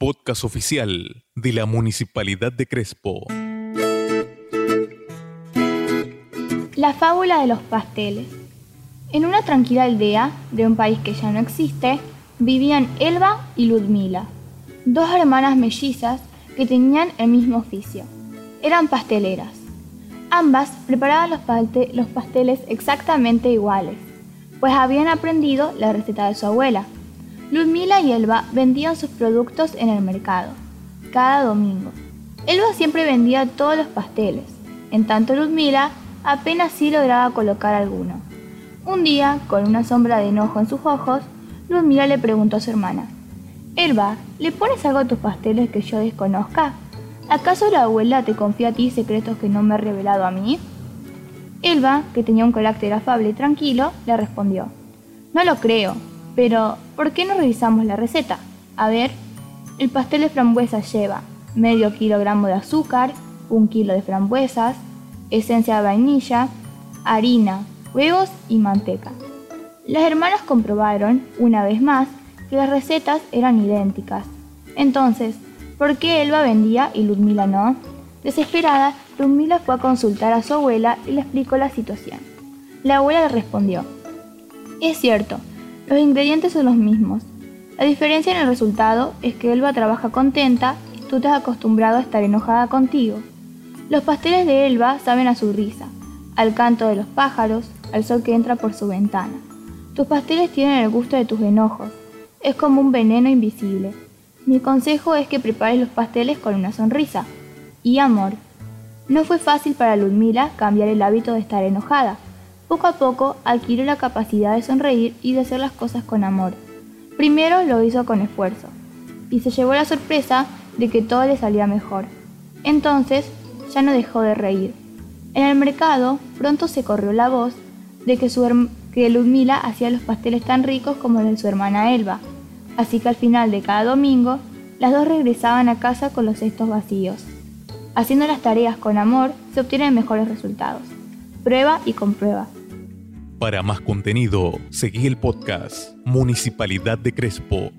podcast oficial de la Municipalidad de Crespo. La fábula de los pasteles. En una tranquila aldea de un país que ya no existe, vivían Elba y Ludmila, dos hermanas mellizas que tenían el mismo oficio. Eran pasteleras. Ambas preparaban los, los pasteles exactamente iguales, pues habían aprendido la receta de su abuela. Ludmila y Elba vendían sus productos en el mercado, cada domingo. Elba siempre vendía todos los pasteles, en tanto Ludmila apenas sí lograba colocar alguno. Un día, con una sombra de enojo en sus ojos, Ludmila le preguntó a su hermana, Elba, ¿le pones algo a tus pasteles que yo desconozca? ¿Acaso la abuela te confía a ti secretos que no me ha revelado a mí? Elba, que tenía un carácter afable y tranquilo, le respondió, No lo creo, pero, ¿por qué no revisamos la receta? A ver, el pastel de frambuesas lleva medio kilogramo de azúcar, un kilo de frambuesas, esencia de vainilla, harina, huevos y manteca. Las hermanas comprobaron, una vez más, que las recetas eran idénticas. Entonces, ¿por qué Elba vendía y Ludmila no? Desesperada, Ludmila fue a consultar a su abuela y le explicó la situación. La abuela le respondió, es cierto, los ingredientes son los mismos. La diferencia en el resultado es que Elba trabaja contenta y tú te has acostumbrado a estar enojada contigo. Los pasteles de Elba saben a su risa, al canto de los pájaros, al sol que entra por su ventana. Tus pasteles tienen el gusto de tus enojos. Es como un veneno invisible. Mi consejo es que prepares los pasteles con una sonrisa y amor. No fue fácil para Ludmila cambiar el hábito de estar enojada poco a poco adquirió la capacidad de sonreír y de hacer las cosas con amor. Primero lo hizo con esfuerzo, y se llevó la sorpresa de que todo le salía mejor. Entonces ya no dejó de reír. En el mercado pronto se corrió la voz de que, su que Ludmila hacía los pasteles tan ricos como los de su hermana Elba, así que al final de cada domingo las dos regresaban a casa con los cestos vacíos. Haciendo las tareas con amor se obtienen mejores resultados. Prueba y comprueba. Para más contenido, seguí el podcast Municipalidad de Crespo